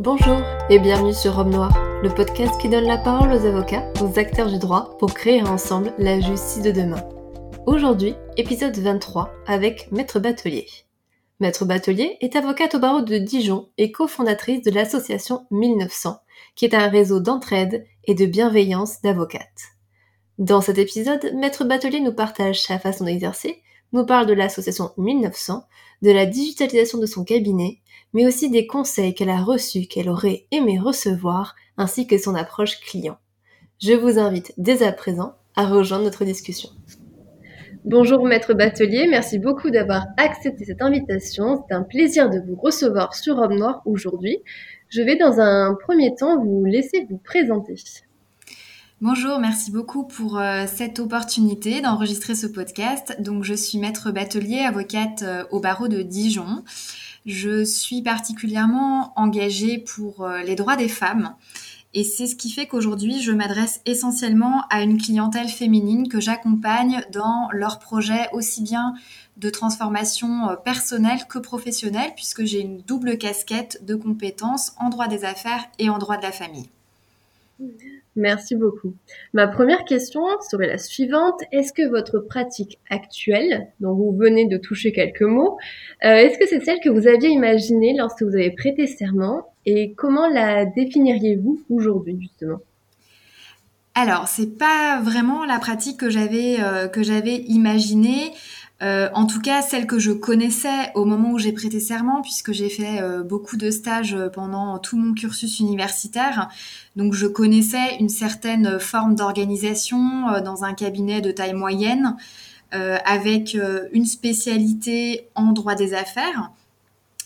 Bonjour et bienvenue sur Robe Noire, le podcast qui donne la parole aux avocats, aux acteurs du droit pour créer ensemble la justice de demain. Aujourd'hui, épisode 23 avec Maître Batelier. Maître Batelier est avocate au barreau de Dijon et cofondatrice de l'association 1900, qui est un réseau d'entraide et de bienveillance d'avocates. Dans cet épisode, Maître Batelier nous partage sa façon d'exercer, nous parle de l'association 1900, de la digitalisation de son cabinet mais aussi des conseils qu'elle a reçus qu'elle aurait aimé recevoir, ainsi que son approche client. Je vous invite dès à présent à rejoindre notre discussion. Bonjour Maître Batelier, merci beaucoup d'avoir accepté cette invitation. C'est un plaisir de vous recevoir sur Homme Noir aujourd'hui. Je vais dans un premier temps vous laisser vous présenter. Bonjour, merci beaucoup pour euh, cette opportunité d'enregistrer ce podcast. Donc, je suis maître batelier, avocate euh, au barreau de Dijon. Je suis particulièrement engagée pour euh, les droits des femmes. Et c'est ce qui fait qu'aujourd'hui, je m'adresse essentiellement à une clientèle féminine que j'accompagne dans leurs projets aussi bien de transformation euh, personnelle que professionnelle, puisque j'ai une double casquette de compétences en droit des affaires et en droit de la famille. Merci beaucoup. Ma première question serait la suivante. Est-ce que votre pratique actuelle, dont vous venez de toucher quelques mots, euh, est-ce que c'est celle que vous aviez imaginée lorsque vous avez prêté serment et comment la définiriez-vous aujourd'hui justement? Alors, c'est pas vraiment la pratique que j'avais euh, que j'avais imaginée. Euh, en tout cas, celle que je connaissais au moment où j'ai prêté serment, puisque j'ai fait euh, beaucoup de stages pendant tout mon cursus universitaire. Donc, je connaissais une certaine forme d'organisation euh, dans un cabinet de taille moyenne, avec une spécialité en droit des affaires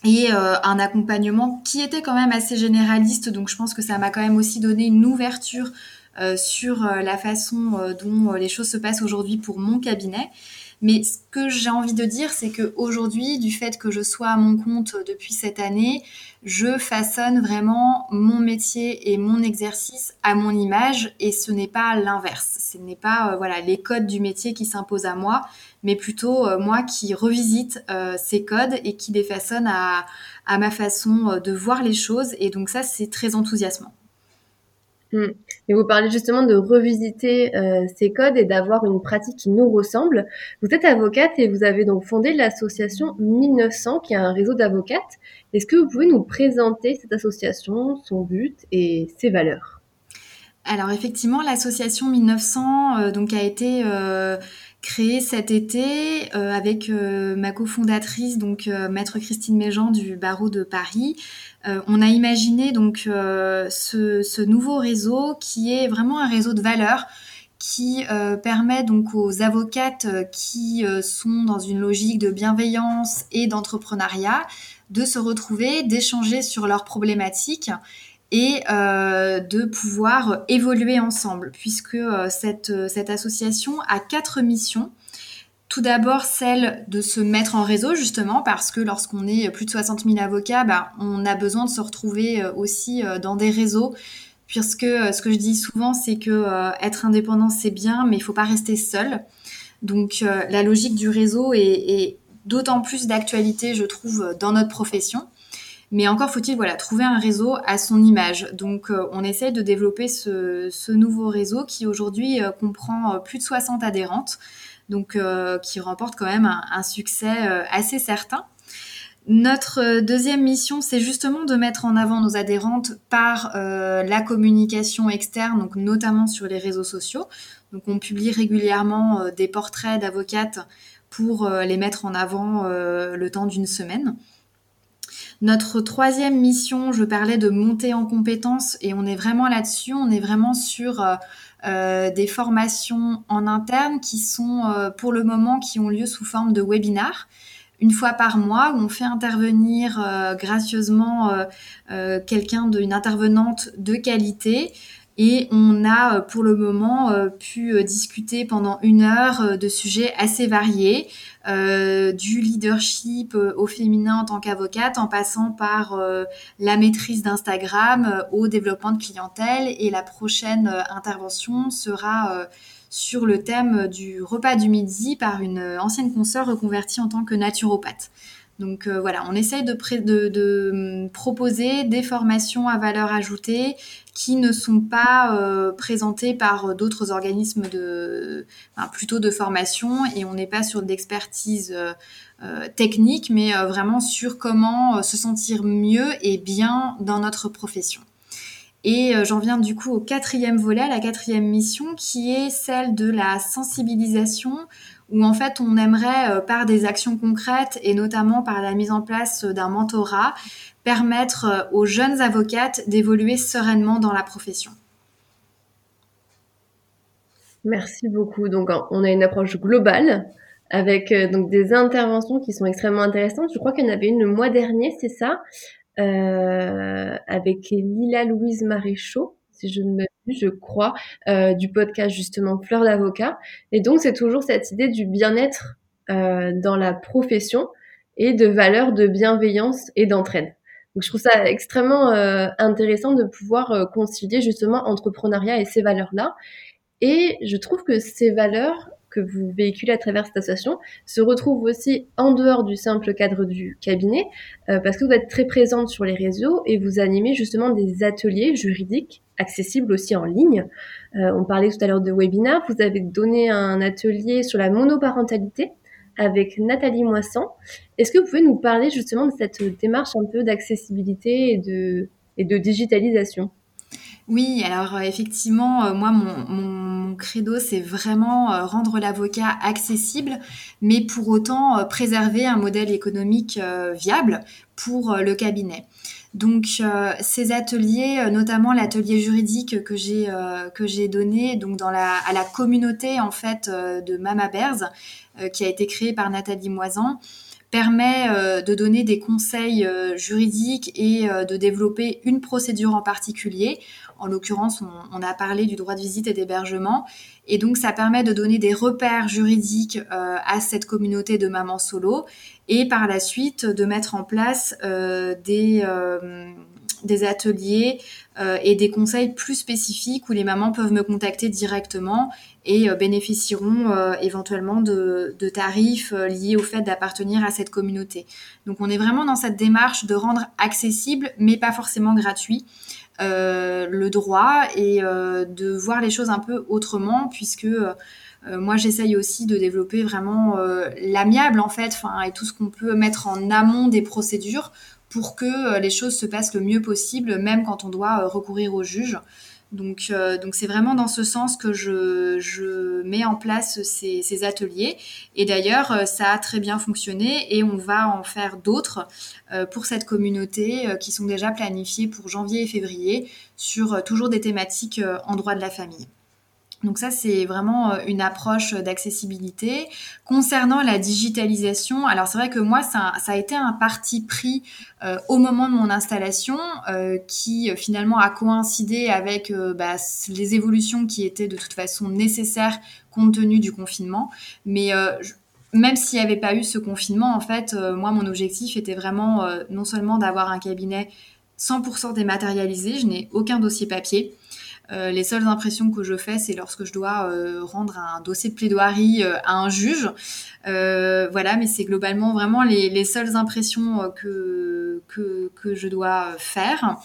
et un accompagnement qui était quand même assez généraliste. Donc, je pense que ça m'a quand même aussi donné une ouverture sur la façon dont les choses se passent aujourd'hui pour mon cabinet. Mais ce que j'ai envie de dire, c'est qu'aujourd'hui, du fait que je sois à mon compte depuis cette année, je façonne vraiment mon métier et mon exercice à mon image et ce n'est pas l'inverse. Ce n'est pas euh, voilà les codes du métier qui s'imposent à moi, mais plutôt euh, moi qui revisite euh, ces codes et qui les façonne à ma façon de voir les choses. Et donc ça, c'est très enthousiasmant. Et vous parlez justement de revisiter euh, ces codes et d'avoir une pratique qui nous ressemble. Vous êtes avocate et vous avez donc fondé l'association 1900, qui est un réseau d'avocates. Est-ce que vous pouvez nous présenter cette association, son but et ses valeurs? Alors effectivement, l'association 1900 euh, donc a été euh, créée cet été avec ma cofondatrice donc maître Christine Méjean du barreau de Paris. Euh, on a imaginé donc euh, ce, nouveau réseau qui est vraiment un réseau de valeurs qui euh, permet donc aux avocates qui sont dans une logique de bienveillance et d'entrepreneuriat de se retrouver, d'échanger sur leurs problématiques et de pouvoir évoluer ensemble, puisque cette, cette association a quatre missions. Tout d'abord, celle de se mettre en réseau, justement, parce que lorsqu'on est plus de 60 000 avocats, bah, on a besoin de se retrouver euh, aussi euh, dans des réseaux, puisque euh, ce que je dis souvent, c'est que être indépendant, c'est bien, mais il ne faut pas rester seul. Donc, la logique du réseau est, d'autant plus d'actualité, je trouve, dans notre profession. Mais encore faut-il trouver un réseau à son image. Donc on essaie de développer ce, nouveau réseau qui aujourd'hui comprend plus de 60 adhérentes donc euh, qui remporte quand même un, succès euh, assez certain. Notre euh, deuxième mission, c'est justement de mettre en avant nos adhérentes par la communication externe, donc notamment sur les réseaux sociaux. Donc on publie régulièrement des portraits d'avocates pour les mettre en avant le temps d'une semaine. Notre troisième mission, je parlais de monter en compétences et on est vraiment là-dessus, on est vraiment sur euh, des formations en interne qui sont euh, pour le moment qui ont lieu sous forme de webinars. Une fois par mois où on fait intervenir euh, gracieusement quelqu'un d'une intervenante de qualité et on a pour le moment pu discuter pendant une heure de sujets assez variés, du leadership au féminin en tant qu'avocate, en passant par la maîtrise d'Instagram au développement de clientèle. Et la prochaine intervention sera sur le thème du repas du midi par une ancienne consoeur reconvertie en tant que naturopathe. Donc voilà, on essaye de, hum, proposer des formations à valeur ajoutée qui ne sont pas présentées par d'autres organismes de, plutôt de formation et on n'est pas sur de l'expertise technique, mais vraiment sur comment se sentir mieux et bien dans notre profession. Et euh, j'en viens du coup au quatrième volet, la quatrième mission, qui est celle de la sensibilisation, où en fait on aimerait, euh, par des actions concrètes et notamment par la mise en place d'un mentorat, permettre euh, aux jeunes avocates d'évoluer sereinement dans la profession. Merci beaucoup. Donc on a une approche globale avec donc des interventions qui sont extrêmement intéressantes. Je crois qu'il y en avait une le mois dernier, c'est ça, euh, avec Lila Louise Maréchaux, si je ne me je crois, euh, du podcast justement Fleur d'avocat. Et donc c'est toujours cette idée du bien-être euh, dans la profession et de valeurs de bienveillance et d'entraide. Donc je trouve ça extrêmement euh, intéressant de pouvoir euh, concilier justement entrepreneuriat et ces valeurs-là. Et je trouve que ces valeurs, que vous véhiculez à travers cette association se retrouve aussi en dehors du simple cadre du cabinet, euh, parce que vous êtes très présente sur les réseaux et vous animez justement des ateliers juridiques accessibles aussi en ligne. Euh, on parlait tout à l'heure de webinaire, vous avez donné un atelier sur la monoparentalité avec Nathalie Moisson. Est-ce que vous pouvez nous parler justement de cette démarche un peu d'accessibilité et de, et de digitalisation? Oui, alors euh, effectivement, euh, moi, mon, credo, c'est vraiment euh, rendre l'avocat accessible, mais pour autant préserver un modèle économique viable pour le cabinet. Donc ces ateliers, notamment l'atelier juridique que j'ai que j'ai donné donc à la communauté en fait de Mama Bears qui a été créée par Nathalie Moisan, permet de donner des conseils juridiques et de développer une procédure en particulier en l'occurrence, on, a parlé du droit de visite et d'hébergement. Et donc, ça permet de donner des repères juridiques euh, à cette communauté de mamans solo et par la suite de mettre en place euh, des, euh, des ateliers et des conseils plus spécifiques où les mamans peuvent me contacter directement et bénéficieront éventuellement de, tarifs liés au fait d'appartenir à cette communauté. Donc on est vraiment dans cette démarche de rendre accessible, mais pas forcément gratuit, euh, le droit et euh, de voir les choses un peu autrement, puisque euh, moi j'essaye aussi de développer vraiment l'amiable en fait, et tout ce qu'on peut mettre en amont des procédures pour que les choses se passent le mieux possible, même quand on doit recourir au juge. Donc, euh, donc c'est vraiment dans ce sens que je, mets en place ces, ateliers. Et d'ailleurs, euh, ça a très bien fonctionné et on va en faire d'autres euh, pour cette communauté qui sont déjà planifiés pour janvier et février sur toujours des thématiques en droit de la famille. Donc ça, c'est vraiment euh, une approche d'accessibilité. Concernant la digitalisation, alors c'est vrai que moi, ça, a été un parti pris euh, au moment de mon installation euh, qui finalement a coïncidé avec bah, les évolutions qui étaient de toute façon nécessaires compte tenu du confinement. Mais même s'il n'y avait pas eu ce confinement, en fait, moi, mon objectif était vraiment non seulement d'avoir un cabinet 100% dématérialisé, je n'ai aucun dossier papier. Euh, les seules impressions que je fais, c'est lorsque je dois euh, rendre un dossier de plaidoirie euh, à un juge. voilà, mais c'est globalement vraiment les, seules impressions que, je dois faire.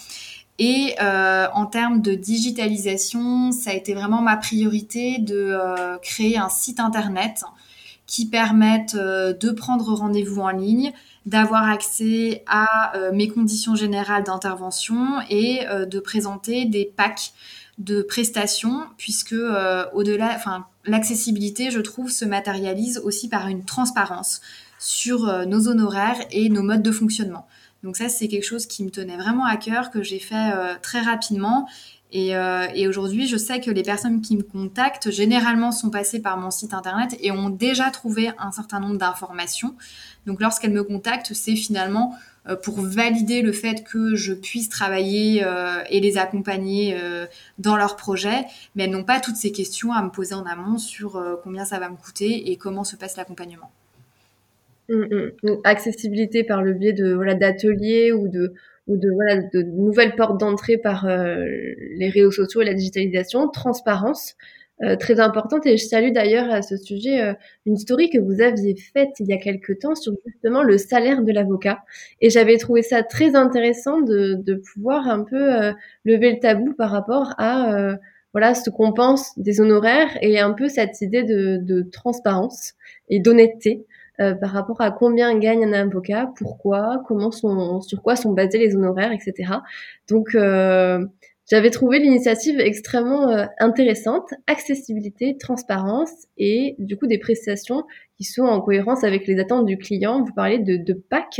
Et en termes de digitalisation, ça a été vraiment ma priorité de créer un site internet qui permette de prendre rendez-vous en ligne, d'avoir accès à mes conditions générales d'intervention et de présenter des packs de prestations, puisque euh, au-delà, enfin, l'accessibilité, je trouve, se matérialise aussi par une transparence sur euh, nos honoraires et nos modes de fonctionnement. Donc ça, c'est quelque chose qui me tenait vraiment à cœur, que j'ai fait euh, très rapidement. Et, et aujourd'hui, je sais que les personnes qui me contactent, généralement, sont passées par mon site internet et ont déjà trouvé un certain nombre d'informations. Donc lorsqu'elles me contactent, c'est finalement euh, pour valider le fait que je puisse travailler euh, et les accompagner euh, dans leurs projets, mais elles n'ont pas toutes ces questions à me poser en amont sur combien ça va me coûter et comment se passe l'accompagnement. Mmh, mmh. accessibilité par le biais de voilà d'ateliers ou de ou de voilà de nouvelles portes d'entrée par les réseaux sociaux et la digitalisation, transparence euh, très importante. Et je salue d'ailleurs à ce sujet euh, une story que vous aviez faite il y a quelque temps sur justement le salaire de l'avocat. Et j'avais trouvé ça très intéressant de, de pouvoir un peu euh, lever le tabou par rapport à voilà ce qu'on pense des honoraires et un peu cette idée de, de transparence et d'honnêteté par rapport à combien gagne un avocat, pourquoi, comment sont, sur quoi sont basés les honoraires, etc. Donc j'avais trouvé l'initiative extrêmement euh, intéressante, accessibilité, transparence et du coup des prestations qui sont en cohérence avec les attentes du client. Vous parlez de, de PAC.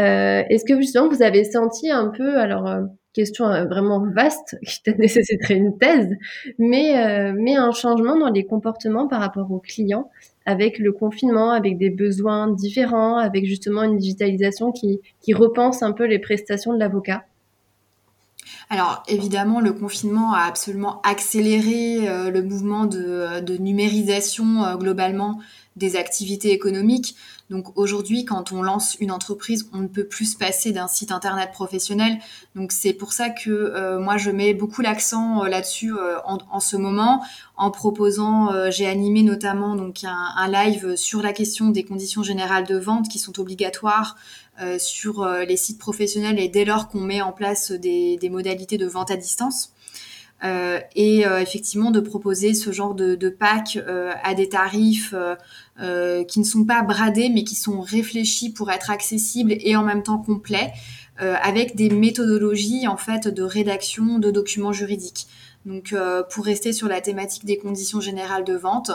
Euh, Est-ce que justement vous avez senti un peu, alors euh, question euh, vraiment vaste qui nécessiterait une thèse, mais, mais un changement dans les comportements par rapport aux clients avec le confinement, avec des besoins différents, avec justement une digitalisation qui, repense un peu les prestations de l'avocat alors évidemment, le confinement a absolument accéléré euh, le mouvement de, numérisation euh, globalement des activités économiques. Donc aujourd'hui, quand on lance une entreprise, on ne peut plus se passer d'un site internet professionnel. Donc c'est pour ça que euh, moi je mets beaucoup l'accent là-dessus en, ce moment, en proposant, j'ai animé notamment donc un, live sur la question des conditions générales de vente qui sont obligatoires euh, sur euh, les sites professionnels et dès lors qu'on met en place des, modalités de vente à distance. Euh, et effectivement de proposer ce genre de, de pack à des tarifs qui ne sont pas bradés mais qui sont réfléchis pour être accessibles et en même temps complets avec des méthodologies en fait de rédaction de documents juridiques. Donc, pour rester sur la thématique des conditions générales de vente,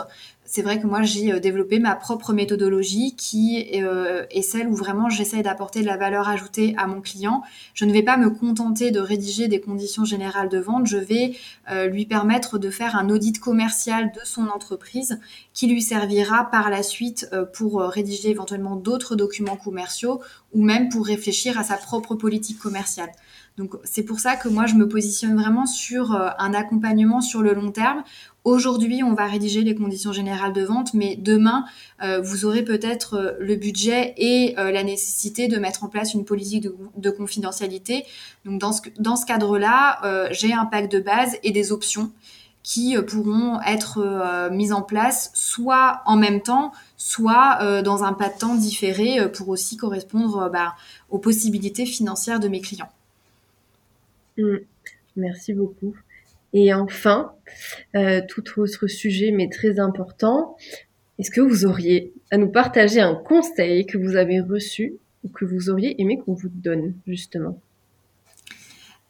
c'est vrai que moi j'ai euh, développé ma propre méthodologie qui euh, est celle où vraiment j'essaie d'apporter de la valeur ajoutée à mon client. Je ne vais pas me contenter de rédiger des conditions générales de vente, je vais euh, lui permettre de faire un audit commercial de son entreprise qui lui servira par la suite pour rédiger éventuellement d'autres documents commerciaux ou même pour réfléchir à sa propre politique commerciale. Donc c'est pour ça que moi je me positionne vraiment sur un accompagnement sur le long terme Aujourd'hui, on va rédiger les conditions générales de vente, mais demain, euh, vous aurez peut-être euh, le budget et euh, la nécessité de mettre en place une politique de, confidentialité. Donc, dans ce, cadre-là, j'ai un pack de base et des options qui pourront être mises en place soit en même temps, soit dans un pas de temps différé pour aussi correspondre bah, aux possibilités financières de mes clients. Mmh. Merci beaucoup. Et enfin, euh, tout autre sujet mais très important, est-ce que vous auriez à nous partager un conseil que vous avez reçu ou que vous auriez aimé qu'on vous donne justement?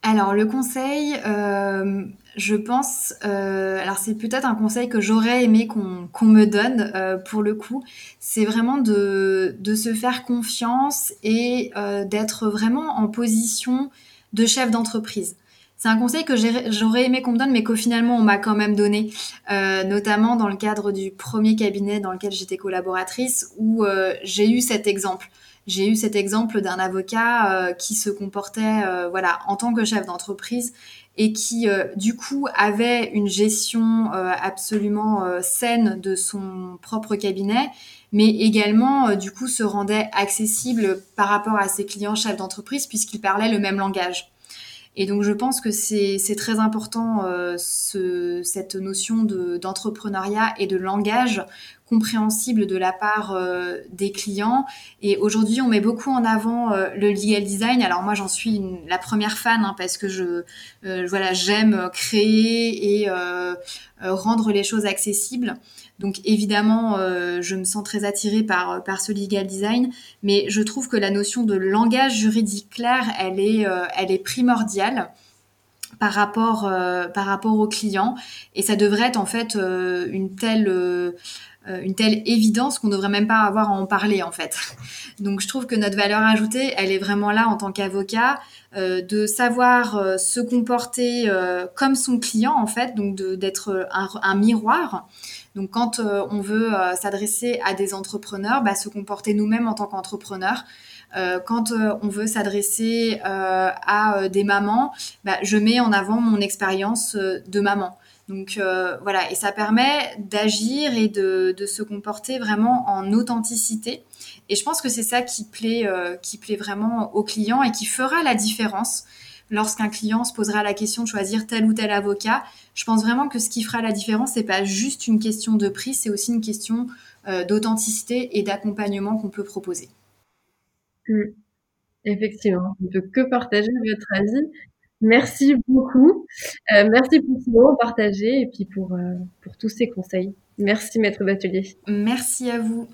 Alors le conseil, euh, je pense, euh, alors c'est peut-être un conseil que j'aurais aimé qu'on me donne pour le coup, c'est vraiment de, de, se faire confiance et d'être vraiment en position de chef d'entreprise. C'est un conseil que j'aurais aimé qu'on me donne, mais qu'au finalement on m'a quand même donné, euh, notamment dans le cadre du premier cabinet dans lequel j'étais collaboratrice, où euh, j'ai eu cet exemple. J'ai eu cet exemple d'un avocat euh, qui se comportait, voilà, en tant que chef d'entreprise et qui, du coup, avait une gestion absolument saine de son propre cabinet, mais également, du coup, se rendait accessible par rapport à ses clients chefs d'entreprise puisqu'il parlait le même langage. Et donc je pense que c'est très important euh, ce, cette notion d'entrepreneuriat et de langage compréhensible de la part euh, des clients. Et aujourd'hui, on met beaucoup en avant euh, le legal design. Alors moi, j'en suis la première fan hein, parce que je voilà, j'aime créer et rendre les choses accessibles. Donc évidemment, euh, je me sens très attirée par, par ce legal design, mais je trouve que la notion de langage juridique clair, elle est, euh, elle est primordiale par rapport, euh, par rapport aux clients. Et ça devrait être en fait une telle une telle évidence qu'on ne devrait même pas avoir à en parler en fait. Donc je trouve que notre valeur ajoutée, elle est vraiment là en tant qu'avocat, de savoir se comporter comme son client en fait, donc d'être un, miroir donc quand euh, on veut euh, s'adresser à des entrepreneurs, bah, se comporter nous-mêmes en tant qu'entrepreneurs. Euh, quand on veut s'adresser à des mamans, bah, je mets en avant mon expérience de maman. Donc voilà, et ça permet d'agir et de, se comporter vraiment en authenticité. Et je pense que c'est ça qui plaît, qui plaît vraiment aux clients et qui fera la différence lorsqu'un client se posera la question de choisir tel ou tel avocat. Je pense vraiment que ce qui fera la différence, c'est pas juste une question de prix, c'est aussi une question euh, d'authenticité et d'accompagnement qu'on peut proposer. Mm. Effectivement, je ne peux que partager votre avis. Merci beaucoup. Euh, merci pour ce moment partagé et puis pour, euh, pour tous ces conseils. Merci, Maître Batelier. Merci à vous.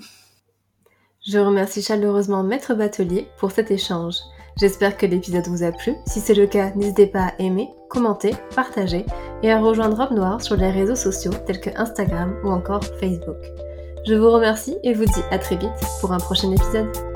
Je remercie chaleureusement Maître Batelier pour cet échange. J'espère que l'épisode vous a plu. Si c'est le cas, n'hésitez pas à aimer, commenter, partager et à rejoindre Robe Noire sur les réseaux sociaux tels que Instagram ou encore Facebook. Je vous remercie et vous dis à très vite pour un prochain épisode.